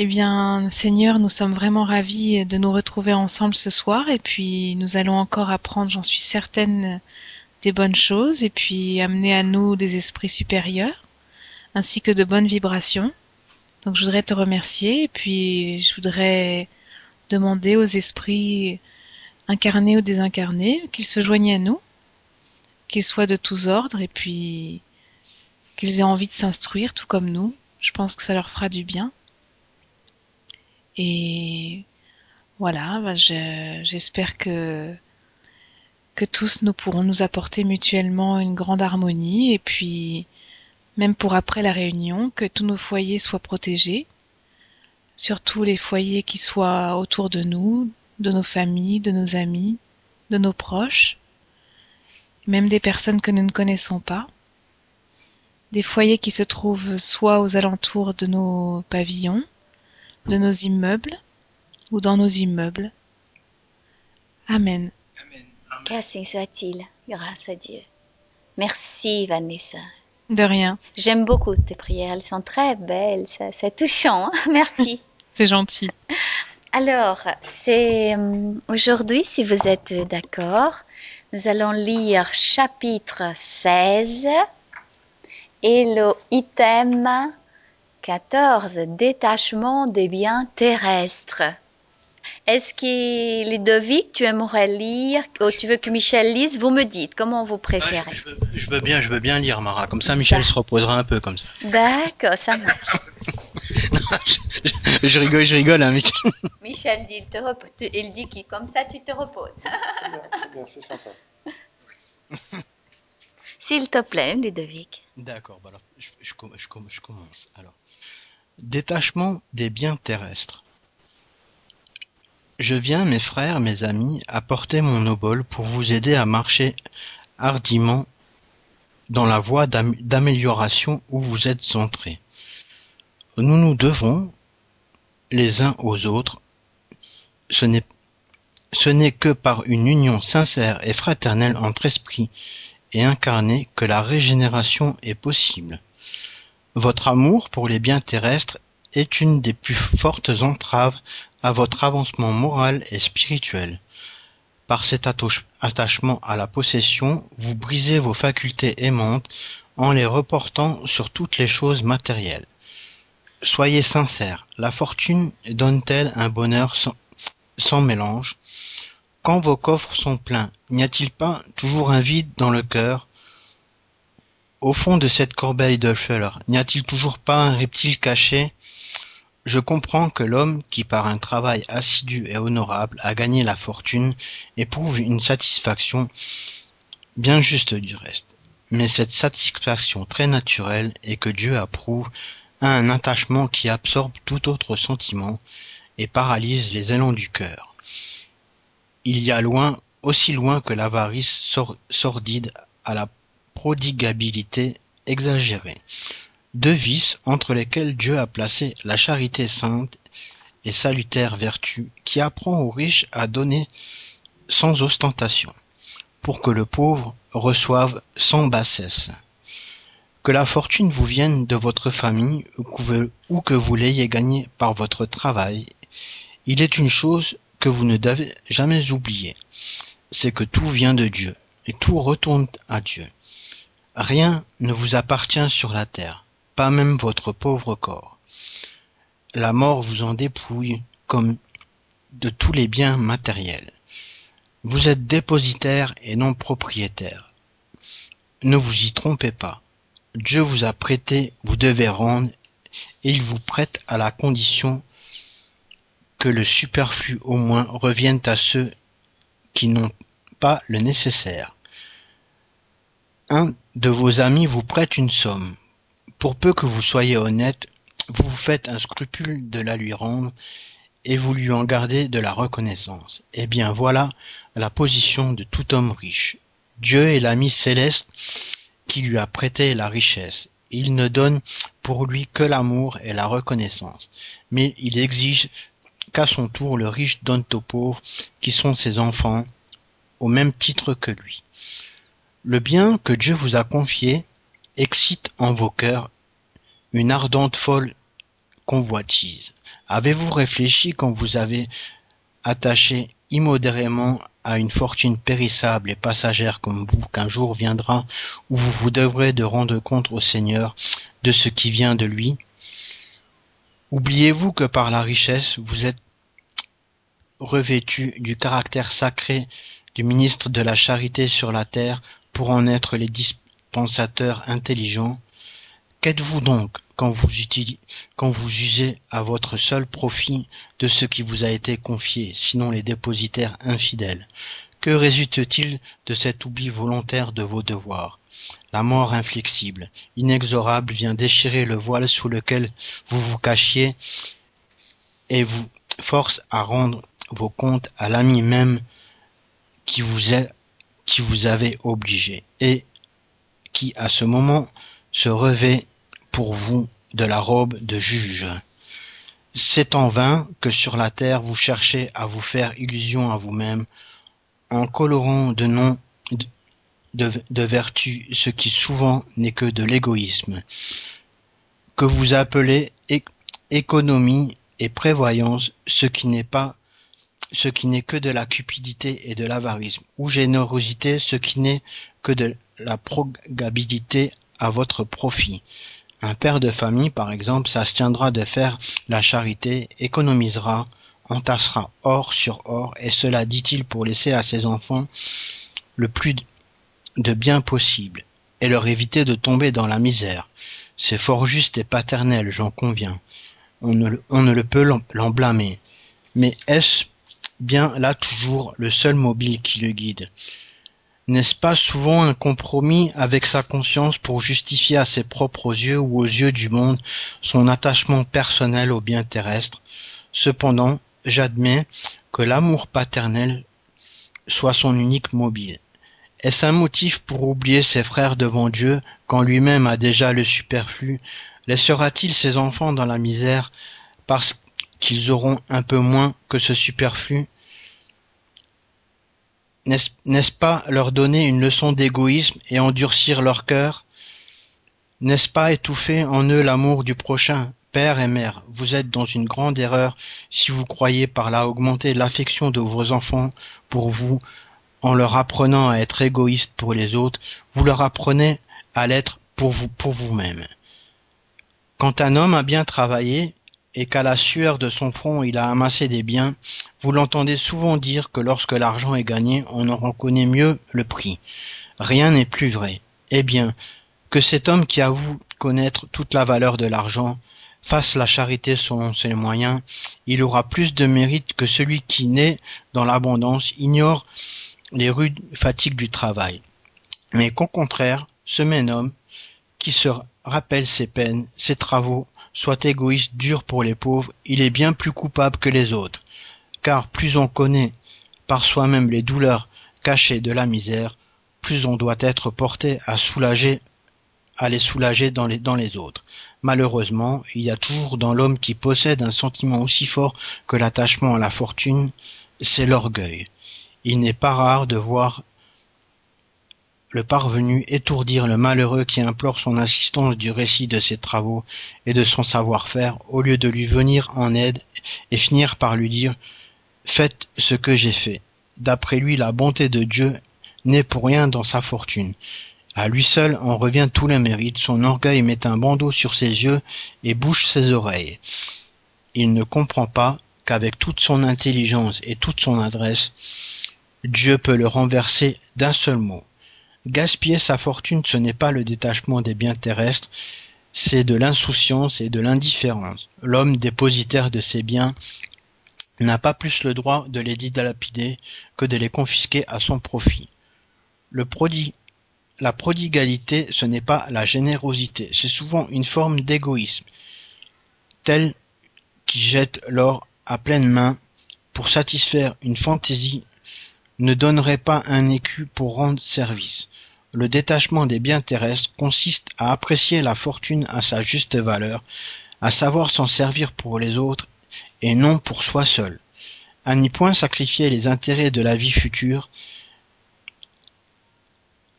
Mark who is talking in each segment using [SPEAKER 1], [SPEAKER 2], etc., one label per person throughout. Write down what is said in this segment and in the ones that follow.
[SPEAKER 1] Eh bien, Seigneur, nous sommes vraiment ravis de nous retrouver ensemble ce soir et puis nous allons encore apprendre, j'en suis certaine, des bonnes choses et puis amener à nous des esprits supérieurs ainsi que de bonnes vibrations. Donc je voudrais te remercier et puis je voudrais demander aux esprits incarnés ou désincarnés qu'ils se joignent à nous, qu'ils soient de tous ordres et puis qu'ils aient envie de s'instruire tout comme nous. Je pense que ça leur fera du bien. Et voilà, bah, j'espère que que tous nous pourrons nous apporter mutuellement une grande harmonie. Et puis même pour après la réunion, que tous nos foyers soient protégés, surtout les foyers qui soient autour de nous, de nos familles, de nos amis, de nos proches, même des personnes que nous ne connaissons pas, des foyers qui se trouvent soit aux alentours de nos pavillons, de nos immeubles ou dans nos immeubles. Amen.
[SPEAKER 2] Amen. Qu'ainsi soit-il, grâce à Dieu. Merci Vanessa.
[SPEAKER 1] De rien.
[SPEAKER 2] J'aime beaucoup tes prières, elles sont très belles, c'est touchant. Hein. Merci.
[SPEAKER 1] c'est gentil.
[SPEAKER 2] Alors, c'est euh, aujourd'hui, si vous êtes d'accord, nous allons lire chapitre 16 et le item 14, détachement des biens terrestres. Est-ce que Ludovic, tu aimerais lire ou tu veux que Michel lise Vous me dites, comment vous préférez?
[SPEAKER 3] je, veux, bien, je veux bien lire Mara. Comme ça, Michel se reposera un peu comme ça.
[SPEAKER 2] D'accord, ça marche.
[SPEAKER 3] je, rigole, je rigole, hein, Michel.
[SPEAKER 2] Michel dit, il, te repose, il dit que comme ça, tu te reposes. c'est sympa. S'il te plaît, Ludovic.
[SPEAKER 3] D'accord, bah alors, je, je, je commence. Alors, détachement des biens terrestres. Je viens, mes frères, mes amis, apporter mon obol pour vous aider à marcher hardiment dans la voie d'amélioration où vous êtes entrés. Nous nous devons, les uns aux autres, ce n'est ce n'est que par une union sincère et fraternelle entre esprit et incarné que la régénération est possible. Votre amour pour les biens terrestres est une des plus fortes entraves à votre avancement moral et spirituel. Par cet attachement à la possession, vous brisez vos facultés aimantes en les reportant sur toutes les choses matérielles. Soyez sincères, la fortune donne-t-elle un bonheur sans, mélange? Quand vos coffres sont pleins, n'y a-t-il pas toujours un vide dans le cœur? Au fond de cette corbeille de n'y a-t-il toujours pas un reptile caché? Je comprends que l'homme qui par un travail assidu et honorable a gagné la fortune éprouve une satisfaction bien juste du reste. Mais cette satisfaction très naturelle et que Dieu approuve a un attachement qui absorbe tout autre sentiment et paralyse les élans du cœur. Il y a loin, aussi loin que l'avarice sordide à la prodigabilité exagérée deux vices entre lesquels Dieu a placé la charité sainte et salutaire vertu qui apprend aux riches à donner sans ostentation, pour que le pauvre reçoive sans bassesse. Que la fortune vous vienne de votre famille ou que vous l'ayez gagnée par votre travail, il est une chose que vous ne devez jamais oublier, c'est que tout vient de Dieu et tout retourne à Dieu. Rien ne vous appartient sur la terre pas même votre pauvre corps. La mort vous en dépouille comme de tous les biens matériels. Vous êtes dépositaire et non propriétaire. Ne vous y trompez pas. Dieu vous a prêté, vous devez rendre, et il vous prête à la condition que le superflu au moins revienne à ceux qui n'ont pas le nécessaire. De vos amis vous prête une somme pour peu que vous soyez honnête, vous vous faites un scrupule de la lui rendre, et vous lui en gardez de la reconnaissance. Eh bien voilà la position de tout homme riche. Dieu est l'ami céleste qui lui a prêté la richesse. Il ne donne pour lui que l'amour et la reconnaissance, mais il exige qu'à son tour le riche donne aux pauvres qui sont ses enfants au même titre que lui. Le bien que Dieu vous a confié excite en vos cœurs une ardente folle convoitise. Avez-vous réfléchi quand vous avez attaché immodérément à une fortune périssable et passagère comme vous qu'un jour viendra où vous vous devrez de rendre compte au Seigneur de ce qui vient de lui? Oubliez-vous que par la richesse vous êtes revêtu du caractère sacré du ministre de la charité sur la terre pour en être les dispensateurs intelligents. Qu'êtes-vous donc quand vous, usez à votre seul profit de ce qui vous a été confié, sinon les dépositaires infidèles? Que résulte-t-il de cet oubli volontaire de vos devoirs? La mort inflexible, inexorable, vient déchirer le voile sous lequel vous vous cachiez et vous force à rendre vos comptes à l'ami même qui vous est qui vous avait obligé et qui à ce moment se revêt pour vous de la robe de juge. C'est en vain que sur la terre vous cherchez à vous faire illusion à vous-même, en colorant de noms de, de, vertu ce qui souvent n'est que de l'égoïsme, que vous appelez économie et prévoyance, ce qui n'est pas ce qui n'est que de la cupidité et de l'avarisme, ou générosité, ce qui n'est que de la probabilité à votre profit. Un père de famille, par exemple, s'abstiendra de faire la charité, économisera, entassera or sur or, et cela dit-il pour laisser à ses enfants le plus de bien possible, et leur éviter de tomber dans la misère. C'est fort juste et paternel, j'en conviens. On ne, on ne le peut l'en blâmer. Mais est-ce bien là toujours le seul mobile qui le guide. N'est-ce pas souvent un compromis avec sa conscience pour justifier à ses propres yeux ou aux yeux du monde son attachement personnel au bien terrestre? Cependant, j'admets que l'amour paternel soit son unique mobile. Est-ce un motif pour oublier ses frères devant Dieu quand lui-même a déjà le superflu? Laissera-t-il ses enfants dans la misère parce qu'ils auront un peu moins que ce superflu. N'est-ce pas leur donner une leçon d'égoïsme et endurcir leur cœur? N'est-ce pas étouffer en eux l'amour du prochain Père et mère, vous êtes dans une grande erreur si vous croyez par là augmenter l'affection de vos enfants pour vous en leur apprenant à être égoïstes pour les autres, vous leur apprenez à l'être pour vous pour vous-même. Quand un homme a bien travaillé, et qu'à la sueur de son front il a amassé des biens, vous l'entendez souvent dire que lorsque l'argent est gagné, on en reconnaît mieux le prix. Rien n'est plus vrai. Eh bien, que cet homme qui avoue connaître toute la valeur de l'argent fasse la charité selon ses moyens, il aura plus de mérite que celui qui, naît dans l'abondance, ignore les rudes fatigues du travail. Mais qu'au contraire, ce même homme, qui se rappelle ses peines, ses travaux, soit égoïste, dur pour les pauvres, il est bien plus coupable que les autres, car plus on connaît par soi-même les douleurs cachées de la misère, plus on doit être porté à soulager à les soulager dans les, dans les autres. Malheureusement, il y a toujours dans l'homme qui possède un sentiment aussi fort que l'attachement à la fortune, c'est l'orgueil. Il n'est pas rare de voir le parvenu étourdir le malheureux qui implore son assistance du récit de ses travaux et de son savoir-faire au lieu de lui venir en aide et finir par lui dire Faites ce que j'ai fait. D'après lui, la bonté de Dieu n'est pour rien dans sa fortune. À lui seul en revient tout le mérite, son orgueil met un bandeau sur ses yeux et bouche ses oreilles. Il ne comprend pas qu'avec toute son intelligence et toute son adresse, Dieu peut le renverser d'un seul mot. Gaspiller sa fortune, ce n'est pas le détachement des biens terrestres, c'est de l'insouciance et de l'indifférence. L'homme dépositaire de ses biens n'a pas plus le droit de les dilapider que de les confisquer à son profit. La prodigalité, ce n'est pas la générosité, c'est souvent une forme d'égoïsme, tel qui jette l'or à pleine main pour satisfaire une fantaisie ne donnerait pas un écu pour rendre service. Le détachement des biens terrestres consiste à apprécier la fortune à sa juste valeur, à savoir s'en servir pour les autres et non pour soi seul, à n'y point sacrifier les intérêts de la vie future,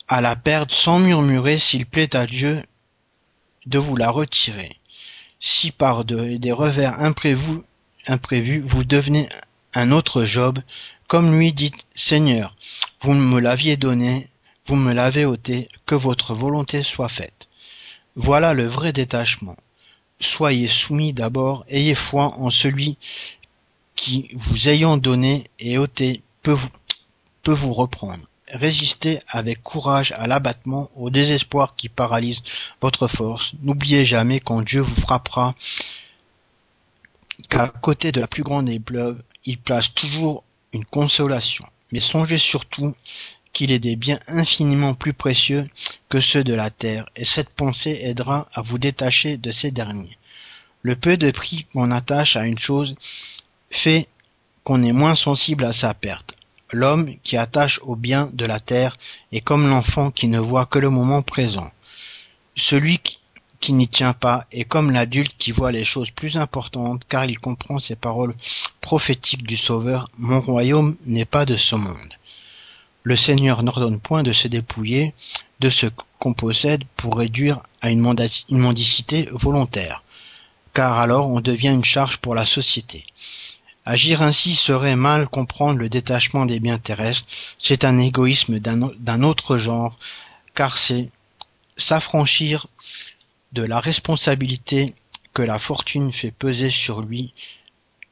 [SPEAKER 3] à la perdre sans murmurer s'il plaît à Dieu de vous la retirer. Si par de- des revers imprévus vous devenez un autre Job, comme lui dites Seigneur, vous me l'aviez donné, vous me l'avez ôté, que votre volonté soit faite. Voilà le vrai détachement. Soyez soumis d'abord, ayez foi en celui qui, vous ayant donné et ôté, peut vous, peut vous reprendre. Résistez avec courage à l'abattement, au désespoir qui paralyse votre force. N'oubliez jamais quand Dieu vous frappera qu'à côté de la plus grande épreuve, il place toujours une consolation. Mais songez surtout qu'il est des biens infiniment plus précieux que ceux de la terre, et cette pensée aidera à vous détacher de ces derniers. Le peu de prix qu'on attache à une chose fait qu'on est moins sensible à sa perte. L'homme qui attache aux biens de la terre est comme l'enfant qui ne voit que le moment présent. Celui qui n'y tient pas est comme l'adulte qui voit les choses plus importantes car il comprend ces paroles prophétiques du Sauveur Mon royaume n'est pas de ce monde. Le Seigneur n'ordonne point de se dépouiller de ce qu'on possède pour réduire à une, mendicité volontaire, car alors on devient une charge pour la société. Agir ainsi serait mal comprendre le détachement des biens terrestres, c'est un égoïsme d'un autre genre, car c'est s'affranchir de la responsabilité que la fortune fait peser sur lui,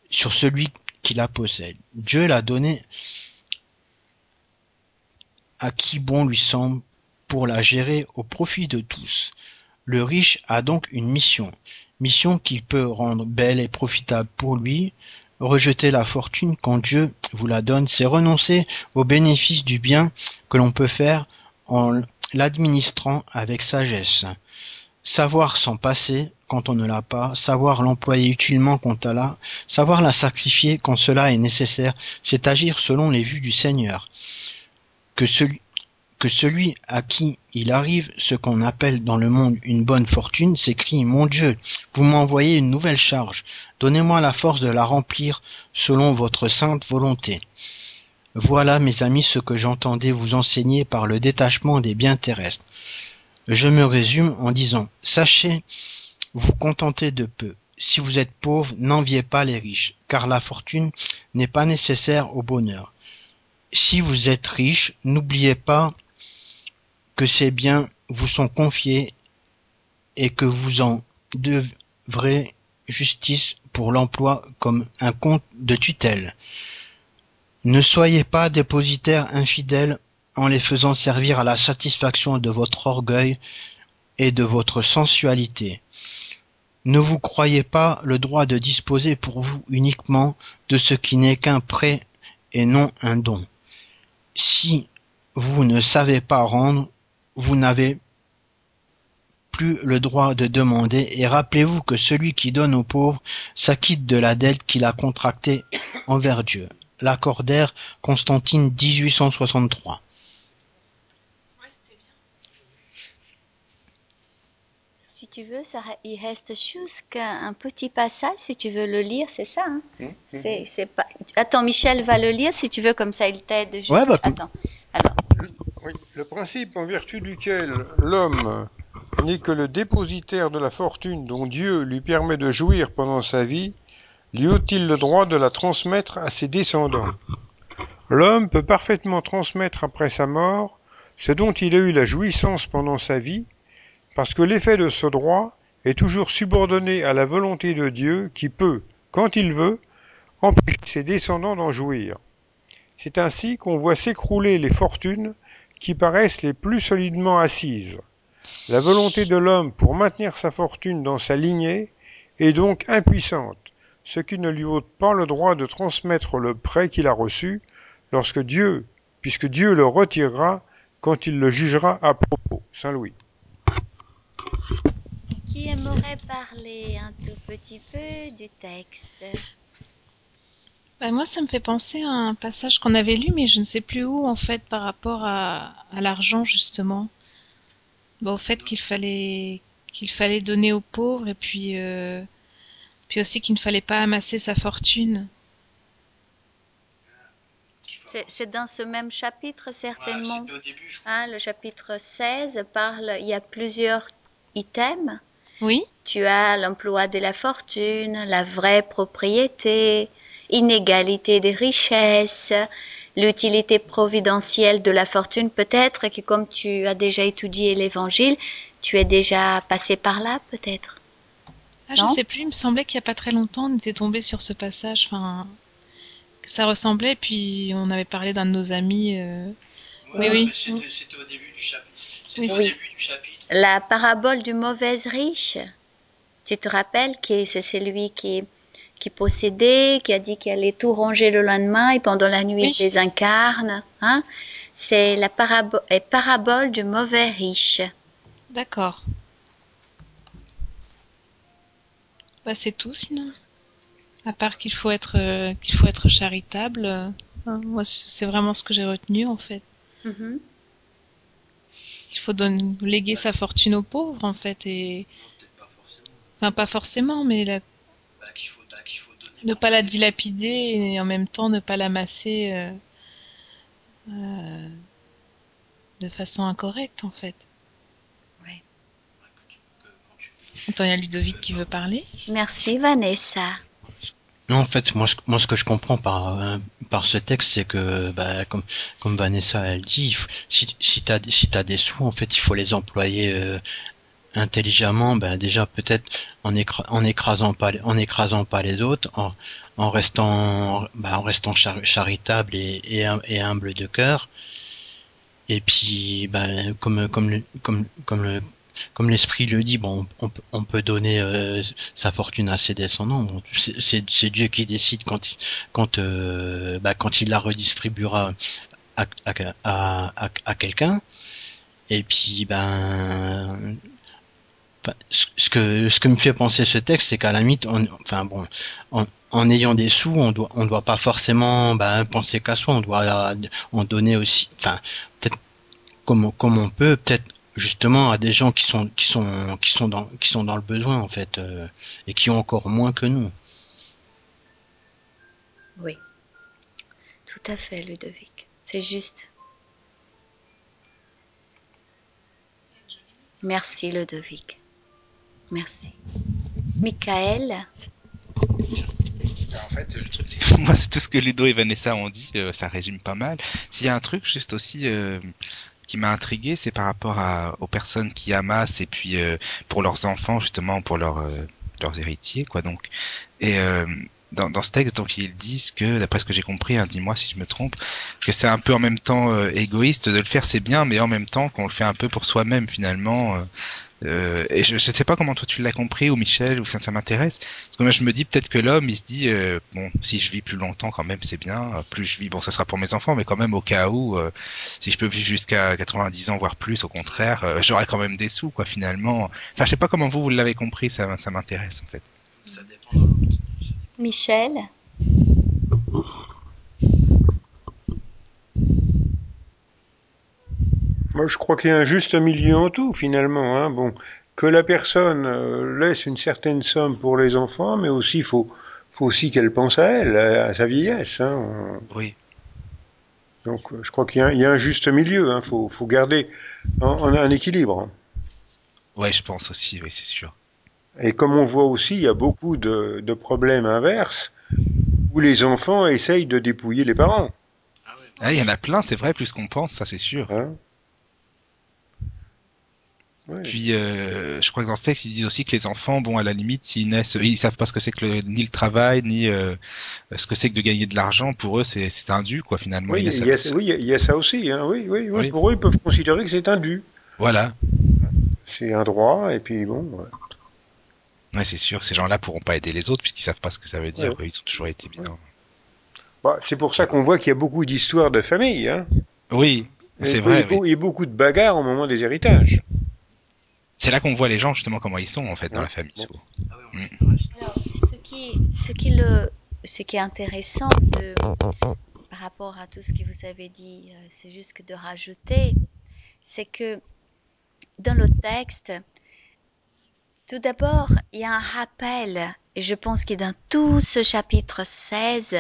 [SPEAKER 3] sur celui qui la possède. Dieu l'a donnée à qui bon lui semble pour la gérer au profit de tous. Le riche a donc une mission, mission qu'il peut rendre belle et profitable pour lui. Rejeter la fortune quand Dieu vous la donne, c'est renoncer au bénéfice du bien que l'on peut faire en l'administrant avec sagesse. Savoir s'en passer quand on ne l'a pas, savoir l'employer utilement quand on l'a, savoir la sacrifier quand cela est nécessaire, c'est agir selon les vues du Seigneur. Que celui, que celui à qui il arrive ce qu'on appelle dans le monde une bonne fortune s'écrie Mon Dieu, vous m'envoyez une nouvelle charge, donnez-moi la force de la remplir selon votre sainte volonté. Voilà, mes amis, ce que j'entendais vous enseigner par le détachement des biens terrestres. Je me résume en disant Sachez vous contenter de peu. Si vous êtes pauvre, n'enviez pas les riches, car la fortune n'est pas nécessaire au bonheur. Si vous êtes riche, n'oubliez pas que ces biens vous sont confiés et que vous en devrez justice pour l'emploi comme un compte de tutelle. Ne soyez pas dépositaires infidèles en les faisant servir à la satisfaction de votre orgueil et de votre sensualité. Ne vous croyez pas le droit de disposer pour vous uniquement de ce qui n'est qu'un prêt et non un don. Si vous ne savez pas rendre, vous n'avez plus le droit de demander et rappelez-vous que celui qui donne aux pauvres s'acquitte de la dette qu'il a contractée envers Dieu. Lacordaire, Constantine 1863.
[SPEAKER 2] Si tu veux, ça, il reste juste un petit passage, si tu veux le lire, c'est ça. Hein c'est, c'est pas... Attends, Michel va le lire, si tu veux, comme ça il t'aide. Juste...
[SPEAKER 3] Ouais, bah,
[SPEAKER 2] Attends. Alors,
[SPEAKER 4] Oui, le principe en vertu duquel l'homme n'est que le dépositaire de la fortune dont Dieu lui permet de jouir pendant sa vie, lui ôte-t-il le droit de la transmettre à ses descendants? L'homme peut parfaitement transmettre après sa mort ce dont il a eu la jouissance pendant sa vie, parce que l'effet de ce droit est toujours subordonné à la volonté de Dieu qui peut, quand il veut, empêcher ses descendants d'en jouir. C'est ainsi qu'on voit s'écrouler les fortunes qui paraissent les plus solidement assises. La volonté de l'homme pour maintenir sa fortune dans sa lignée est donc impuissante, ce qui ne lui ôte pas le droit de transmettre le prêt qu'il a reçu lorsque Dieu, puisque Dieu le retirera quand il le jugera à propos. Saint Louis.
[SPEAKER 2] Aimerait parler un tout petit peu du texte
[SPEAKER 1] Bah, moi, ça me fait penser à un passage qu'on avait lu, mais je ne sais plus où, en fait, par rapport à, à l'argent, justement. Bah, au fait qu'il fallait, qu'il fallait donner aux pauvres, et puis, euh, puis aussi qu'il ne fallait pas amasser sa fortune.
[SPEAKER 2] c'est, dans ce même chapitre, certainement.
[SPEAKER 3] C'était au début, je crois.
[SPEAKER 2] Hein, le chapitre 16 parle, il y a plusieurs items.
[SPEAKER 1] Oui.
[SPEAKER 2] Tu as l'emploi de la fortune, la vraie propriété, inégalité des richesses, l'utilité providentielle de la fortune. Peut-être que comme tu as déjà étudié l'évangile, tu es déjà passé par là, peut-être.
[SPEAKER 1] Ah, je
[SPEAKER 2] Non
[SPEAKER 1] sais plus, il me semblait qu'il y a pas très longtemps, on était tombé sur ce passage, enfin, que ça ressemblait, puis on avait parlé d'un de nos amis. euh, Oui, oui.
[SPEAKER 3] C'était c'était au début du chapitre.
[SPEAKER 1] Oui.
[SPEAKER 3] au début du chapitre.
[SPEAKER 2] La parabole du mauvais riche. Tu te rappelles que c'est celui qui, qui possédait, qui a dit qu'il allait tout ranger le lendemain et pendant la nuit
[SPEAKER 1] Oui.
[SPEAKER 2] il désincarne. Hein? C'est la parabo- euh, parabole du mauvais riche.
[SPEAKER 1] D'accord. Bah, c'est tout sinon. À part qu'il faut être euh, qu'il faut être charitable. euh, moi, c'est vraiment ce que j'ai retenu en fait.
[SPEAKER 2] Mhm.
[SPEAKER 1] Il faut donner, léguer sa fortune aux pauvres en fait et
[SPEAKER 3] Non, pas forcément.
[SPEAKER 1] enfin pas forcément, mais la-
[SPEAKER 3] Bah, qu'il faut, bah, qu'il faut donner.
[SPEAKER 1] ne pas la dilapider et en même temps ne pas l'amasser euh, euh, de façon incorrecte en fait.
[SPEAKER 3] Ouais,
[SPEAKER 1] Attends, il y a Ludovic qui veut parler.
[SPEAKER 2] Merci Vanessa.
[SPEAKER 3] Non, en fait, moi, ce- moi, ce que je comprends par euh, par ce texte, c'est que, bah, comme comme Vanessa elle dit, si si t'as si t'as des sous, en fait, il faut les employer euh, intelligemment. Ben déjà peut-être en écra- en écrasant pas en écrasant pas les autres, en en restant bah, en restant char- charitable et, et hum- et humble de cœur. Et puis, ben, comme comme le, comme comme le comme l'esprit le dit, bon, on, peut- on donner euh, sa fortune à ses descendants. Bon, c'est- Dieu qui décide quand quand euh, bah, quand il la redistribuera à, à, à, quelqu'un. Et puis ben ce que ce que me fait penser ce texte, c'est qu'à la limite, on, enfin bon, en, ayant des sous, on doit on doit pas forcément ben, penser qu'à soi, on doit en donner aussi, enfin peut-être comme comme on peut, peut-être justement à des gens qui sont qui sont qui sont dans qui sont dans le besoin en fait euh, et qui ont encore moins que nous.
[SPEAKER 2] Oui. Tout à fait Ludovic. C'est juste. Merci Ludovic. Merci. Michael,
[SPEAKER 5] En fait, le truc, c'est que moi, c'est tout ce que Ludo et Vanessa ont dit, euh, ça résume pas mal. S'il y a un truc juste aussi euh, qui m'a intrigué, c'est par rapport à, aux personnes qui amassent et puis euh, pour leurs enfants, justement, pour leurs euh, leurs héritiers, quoi. Donc, et euh, dans, dans ce texte, donc ils disent que, d'après ce que j'ai compris, hein, dis-moi si je me trompe, que c'est un peu en même temps euh, égoïste de le faire, c'est bien, mais en même temps qu'on le fait un peu pour soi-même finalement. Euh, et je, je sais pas comment toi tu l'as compris ou Michel ou ça, ça m'intéresse. Parce que moi je me dis peut-être que l'homme il se dit euh, bon si je vis plus longtemps quand même c'est bien. Plus je vis bon ça sera pour mes enfants mais quand même au cas où euh, si je peux vivre jusqu'à 90 ans voire plus au contraire euh, j'aurai quand même des sous quoi finalement. Enfin je sais pas comment vous vous l'avez compris ça ça m'intéresse en fait.
[SPEAKER 3] Ça dépend.
[SPEAKER 2] Michel,
[SPEAKER 4] Moi, je crois qu'il y a un juste milieu en tout, finalement. Hein. Bon, que la personne euh, laisse une certaine somme pour les enfants, mais aussi faut, faut aussi qu'elle pense à elle, à, à sa vieillesse. Hein. On-
[SPEAKER 5] oui
[SPEAKER 4] Donc, je crois qu'il y, a un- il y a un juste milieu. Hein. Faut, faut garder un, un- un équilibre.
[SPEAKER 5] ouais je pense aussi oui c'est sûr
[SPEAKER 4] Et comme on voit aussi, il y a beaucoup de, de problèmes inverses où les enfants essayent de dépouiller les parents.
[SPEAKER 5] ah il y en a plein c'est vrai plus qu'on pense ça c'est sûr
[SPEAKER 4] Hein. Ouais.
[SPEAKER 5] Puis, euh, je crois que dans ce texte, ils disent aussi que les enfants, bon, à la limite, s'ils naissent, ils savent pas ce que c'est que le, ni le travail, ni euh, ce que c'est que de gagner de l'argent. Pour eux, c'est c'est un dû, quoi, finalement.
[SPEAKER 4] Oui, il y, a,
[SPEAKER 5] ça.
[SPEAKER 4] oui, il y a ça aussi. Hein. Oui, oui, oui.
[SPEAKER 5] Oui.
[SPEAKER 4] Pour eux, ils peuvent considérer que c'est un dû.
[SPEAKER 5] Voilà.
[SPEAKER 4] C'est un droit, et puis bon. ouais.
[SPEAKER 5] Ouais, c'est sûr. Ces gens-là pourront pas aider les autres puisqu'ils savent pas ce que ça veut dire.
[SPEAKER 4] Ouais.
[SPEAKER 5] Ils ont toujours été bien.
[SPEAKER 4] Bah, c'est pour ça qu'on voit qu'il y a beaucoup d'histoires de famille. Hein.
[SPEAKER 5] Oui, c'est vrai.
[SPEAKER 4] et beau- et beaucoup de bagarres au moment des héritages.
[SPEAKER 5] C'est là qu'on voit les gens justement comment ils sont en fait dans
[SPEAKER 4] Ouais.
[SPEAKER 5] la famille. Souvent.
[SPEAKER 2] Alors, ce qui, ce qui, le, ce qui est intéressant de, par rapport à tout ce que vous avez dit, euh, c'est juste que de rajouter, c'est que dans le texte, tout d'abord, il y a un rappel, et je pense que dans tout ce chapitre 16,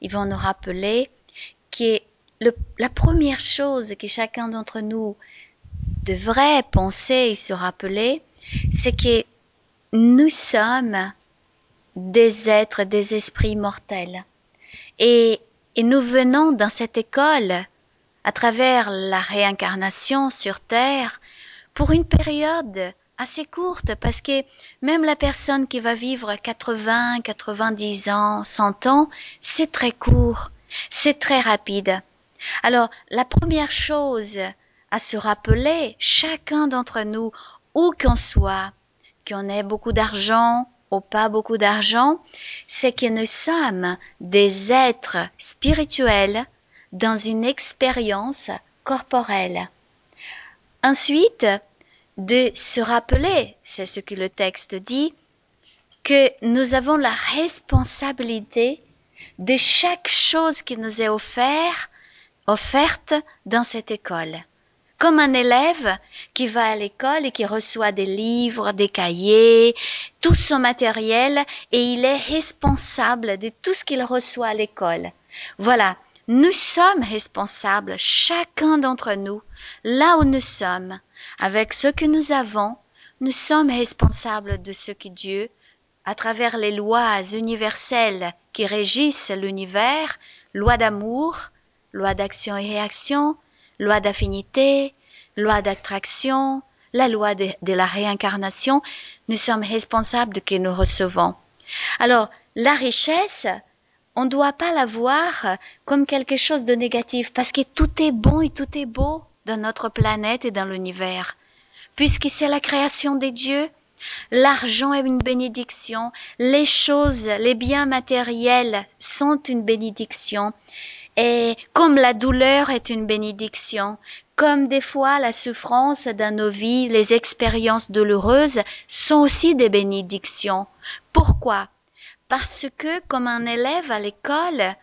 [SPEAKER 2] ils vont nous rappeler que le, la première chose que chacun d'entre nous devrait penser et se rappeler, c'est que nous sommes des êtres, des esprits mortels. Et, et nous venons dans cette école, à travers la réincarnation sur Terre, pour une période assez courte, parce que même la personne qui va vivre 80, 90 ans, 100 ans, c'est très court, c'est très rapide. Alors, la première chose à se rappeler, chacun d'entre nous, où qu'on soit, qu'on ait beaucoup d'argent ou pas beaucoup d'argent, c'est que nous sommes des êtres spirituels dans une expérience corporelle. Ensuite, de se rappeler, c'est ce que le texte dit, que nous avons la responsabilité de chaque chose qui nous est offerte, offerte dans cette école comme un élève qui va à l'école et qui reçoit des livres, des cahiers, tout son matériel et il est responsable de tout ce qu'il reçoit à l'école. Voilà, nous sommes responsables, chacun d'entre nous, là où nous sommes, avec ce que nous avons, nous sommes responsables de ce que Dieu, à travers les lois universelles qui régissent l'univers, loi d'amour, loi d'action et réaction, loi d'affinité, loi d'attraction, la loi de, la réincarnation, nous sommes responsables de ce que nous recevons. Alors, la richesse, on ne doit pas la voir comme quelque chose de négatif, parce que tout est bon et tout est beau dans notre planète et dans l'univers. Puisque c'est la création des dieux, l'argent est une bénédiction, les choses, les biens matériels sont une bénédiction. Et comme la douleur est une bénédiction, comme des fois la souffrance dans nos vies, les expériences douloureuses sont aussi des bénédictions. Pourquoi? Parce que comme un élève à l'école,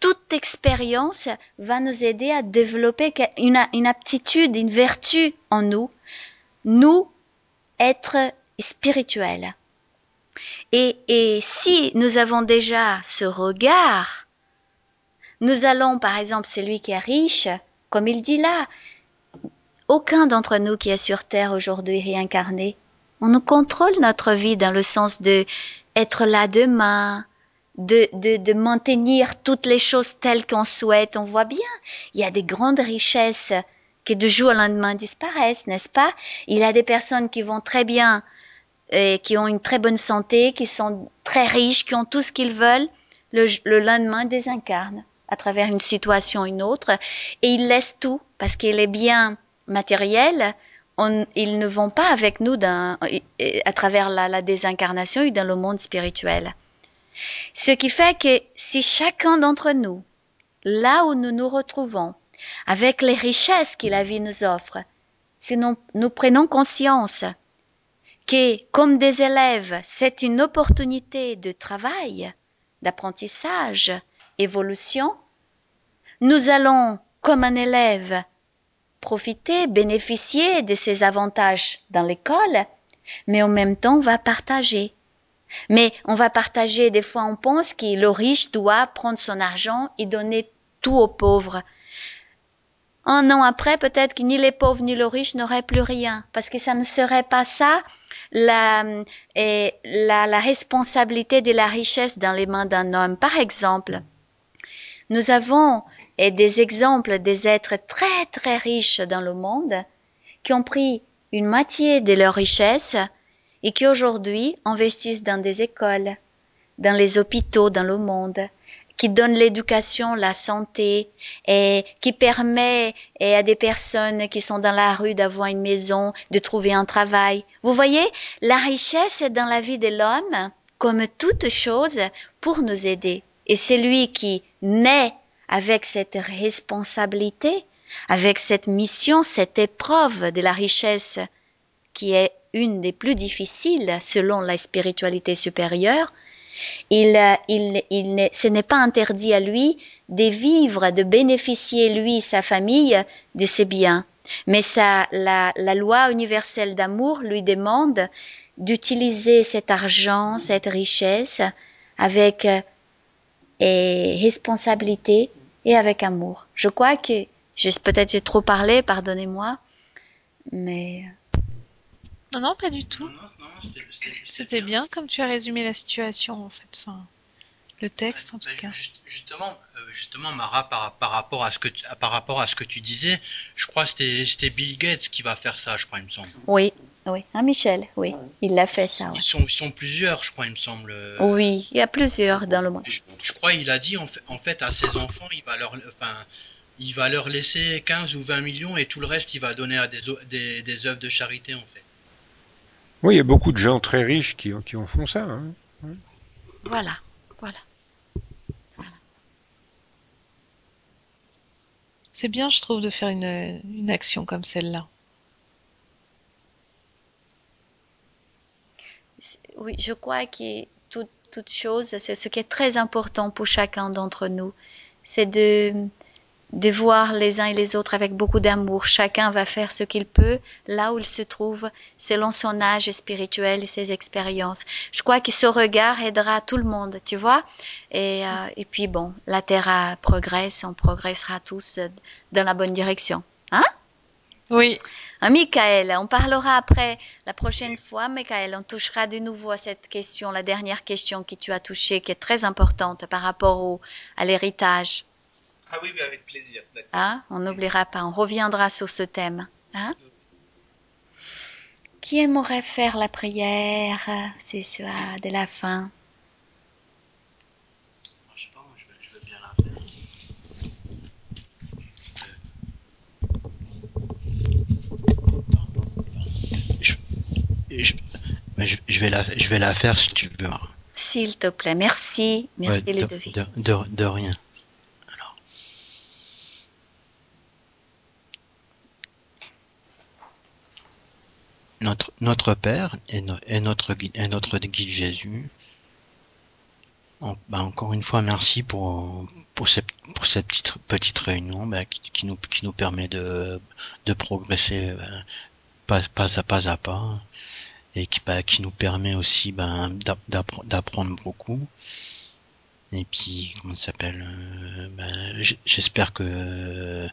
[SPEAKER 2] toute expérience va nous aider à développer une, aptitude, une vertu en nous, nous être spirituels. Et si nous avons déjà ce regard, nous allons, par exemple, celui qui est riche, comme il dit là, aucun d'entre nous qui est sur terre aujourd'hui réincarné, on nous contrôle notre vie dans le sens de être là demain, de, de, de maintenir toutes les choses telles qu'on souhaite. On voit bien, il y a des grandes richesses qui du jour au lendemain disparaissent, n'est-ce pas? Il y a des personnes qui vont très bien, et qui ont une très bonne santé, qui sont très riches, qui ont tout ce qu'ils veulent, le, le lendemain désincarnent à travers une situation ou une autre, et ils laissent tout, parce que les biens matériels, ils ne vont pas avec nous à travers la, désincarnation et dans le monde spirituel. Ce qui fait que si chacun d'entre nous, là où nous nous retrouvons, avec les richesses que la vie nous offre, si nous prenons conscience que, comme des élèves, c'est une opportunité de travail, d'apprentissage, évolution, nous allons, comme un élève, profiter, bénéficier de ces avantages dans l'école, mais en même temps, on va partager. Mais on va partager, des fois on pense que le riche doit prendre son argent et donner tout aux pauvres. Un an après, peut-être que ni les pauvres ni le riche n'auraient plus rien, parce que ça ne serait pas ça la, la, la responsabilité de la richesse dans les mains d'un homme. Par exemple, nous avons des exemples des êtres très très riches dans le monde qui ont pris une moitié de leur richesse et qui aujourd'hui investissent dans des écoles, dans les hôpitaux dans le monde, qui donnent l'éducation, la santé et qui permet et à des personnes qui sont dans la rue d'avoir une maison, de trouver un travail. Vous voyez, la richesse est dans la vie de l'homme comme toute chose pour nous aider. Et c'est lui qui naît avec cette responsabilité, avec cette mission, cette épreuve de la richesse qui est une des plus difficiles selon la spiritualité supérieure, il, il, il ce n'est pas interdit à lui de vivre, de bénéficier, lui, sa famille, de ses biens. Mais ça, la, la loi universelle d'amour lui demande d'utiliser cet argent, cette richesse, avec et responsabilité et avec amour. Je crois que peut-être j'ai trop parlé, pardonnez-moi, mais
[SPEAKER 1] Non, non, pas du tout.
[SPEAKER 3] Non, non, non, c'était- c'était-
[SPEAKER 1] C'était bien comme tu as résumé la situation, en fait. Enfin, le texte, en tout
[SPEAKER 3] Bah,
[SPEAKER 1] cas.
[SPEAKER 3] juste- justement, euh, justement, Mara, par, par rapport à ce que tu, par rapport à ce que tu disais, je crois que c'était c'était Bill Gates qui va faire ça, je crois, il me semble.
[SPEAKER 2] Oui, oui. Hein, Michel, oui. Il l'a fait, ça, ouais.
[SPEAKER 3] Ils sont, ils sont plusieurs, je crois, il me semble. euh,
[SPEAKER 2] Oui, il y a plusieurs dans le monde.
[SPEAKER 3] Je, je crois il a dit en fait, en fait à ses enfants, il va leur, enfin, il va leur laisser 15 ou 20 millions et tout le reste, il va donner à des, des, des œuvres de charité en fait.
[SPEAKER 4] Oui, il y a beaucoup de gens très riches qui, qui en font ça. hein.
[SPEAKER 2] Voilà, voilà.
[SPEAKER 1] C'est bien, je trouve, de faire une, action comme celle-là.
[SPEAKER 2] Oui, je crois que toute chose, c'est ce qui est très important pour chacun d'entre nous, c'est de, de voir les uns et les autres avec beaucoup d'amour. Chacun va faire ce qu'il peut là où il se trouve, selon son âge spirituel et ses expériences. Je crois que ce regard aidera tout le monde, tu vois. Et, euh, et puis bon, la Terre progresse, on progressera tous dans la bonne direction. Hein?
[SPEAKER 1] Oui,
[SPEAKER 2] Hein, Michael, on parlera après la prochaine fois, Michael, on touchera de nouveau à cette question, la dernière question que tu as touchée, qui est très importante par rapport au, à l'héritage.
[SPEAKER 5] Ah oui, oui, avec plaisir.
[SPEAKER 2] Hein on n'oubliera pas, on reviendra sur ce thème. Hein qui aimerait faire la prière ce soir de la fin?
[SPEAKER 3] Je sais pas, moi, je veux, je veux bien la faire. Je, vais la, je vais la faire si tu veux. Mara.
[SPEAKER 2] S'il te plaît, merci, merci
[SPEAKER 3] Ouais, de,
[SPEAKER 2] Ludovic.
[SPEAKER 3] de, de, de rien. Notre, notre Père et, no- et notre, et notre guide Jésus, en- bah, encore une fois, merci pour, pour, cette, pour cette petite, petite réunion bah, qui, qui nous, qui nous permet de, de progresser bah, pas, pas à pas à pas et qui, bah, qui nous permet aussi d'app- d'appre- d'apprendre beaucoup. Et puis, comment ça s'appelle euh, J'espère que euh,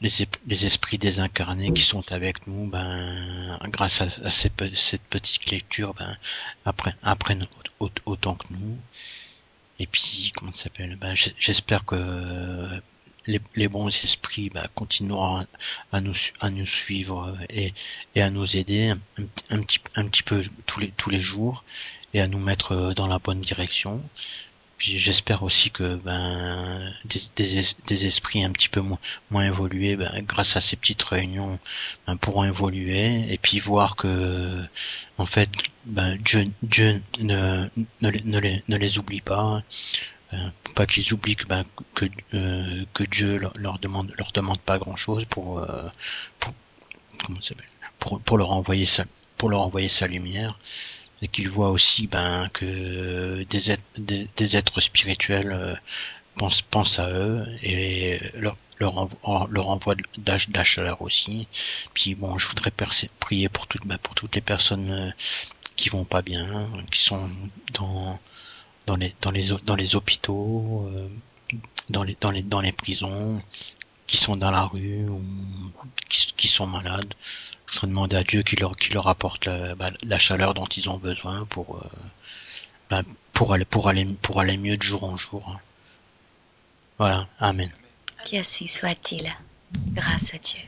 [SPEAKER 3] les, esprits désincarnés qui sont avec nous, ben, grâce à, à ces pe- cette petite lecture, ben, apprennent, apprennent au- au- autant que nous. Et puis, comment ça s'appelle ben, J'espère que les, les bons esprits ben, continueront à, à nous, su- à nous suivre et, et à nous aider un, un petit, un petit peu tous les, tous les jours et à nous mettre dans la bonne direction. J'espère aussi que ben des, des, es- des esprits un petit peu moins, moins évolués, ben, grâce à ces petites réunions, ben, pourront évoluer et puis voir que en fait ben, Dieu, Dieu ne, ne, ne, les, ne les oublie pas, hein, pas qu'ils oublient que, ben, que, euh, que Dieu leur, leur demande leur demande pas grand chose pour, euh, pour comment ça pour, pour leur envoyer sa pour leur envoyer sa lumière et qu'ils voient aussi ben que des êtres, des, êtres spirituels euh, pensent, pensent à eux et leur, leur, leur envoient de la, de la chaleur aussi. Puis bon, je voudrais prier pour toutes, ben, pour toutes les personnes euh, qui vont pas bien, qui sont dans dans les dans les dans les hôpitaux, euh, dans les dans les dans les prisons, qui sont dans la rue ou qui sont malades. Je voudrais demander à Dieu qu'il leur, qu'il leur apporte la, bah, la chaleur dont ils ont besoin pour, euh, bah, pour, aller, pour, aller, pour aller mieux de jour en jour. Voilà, Amen.
[SPEAKER 2] Qu'ainsi soit-il, grâce à Dieu.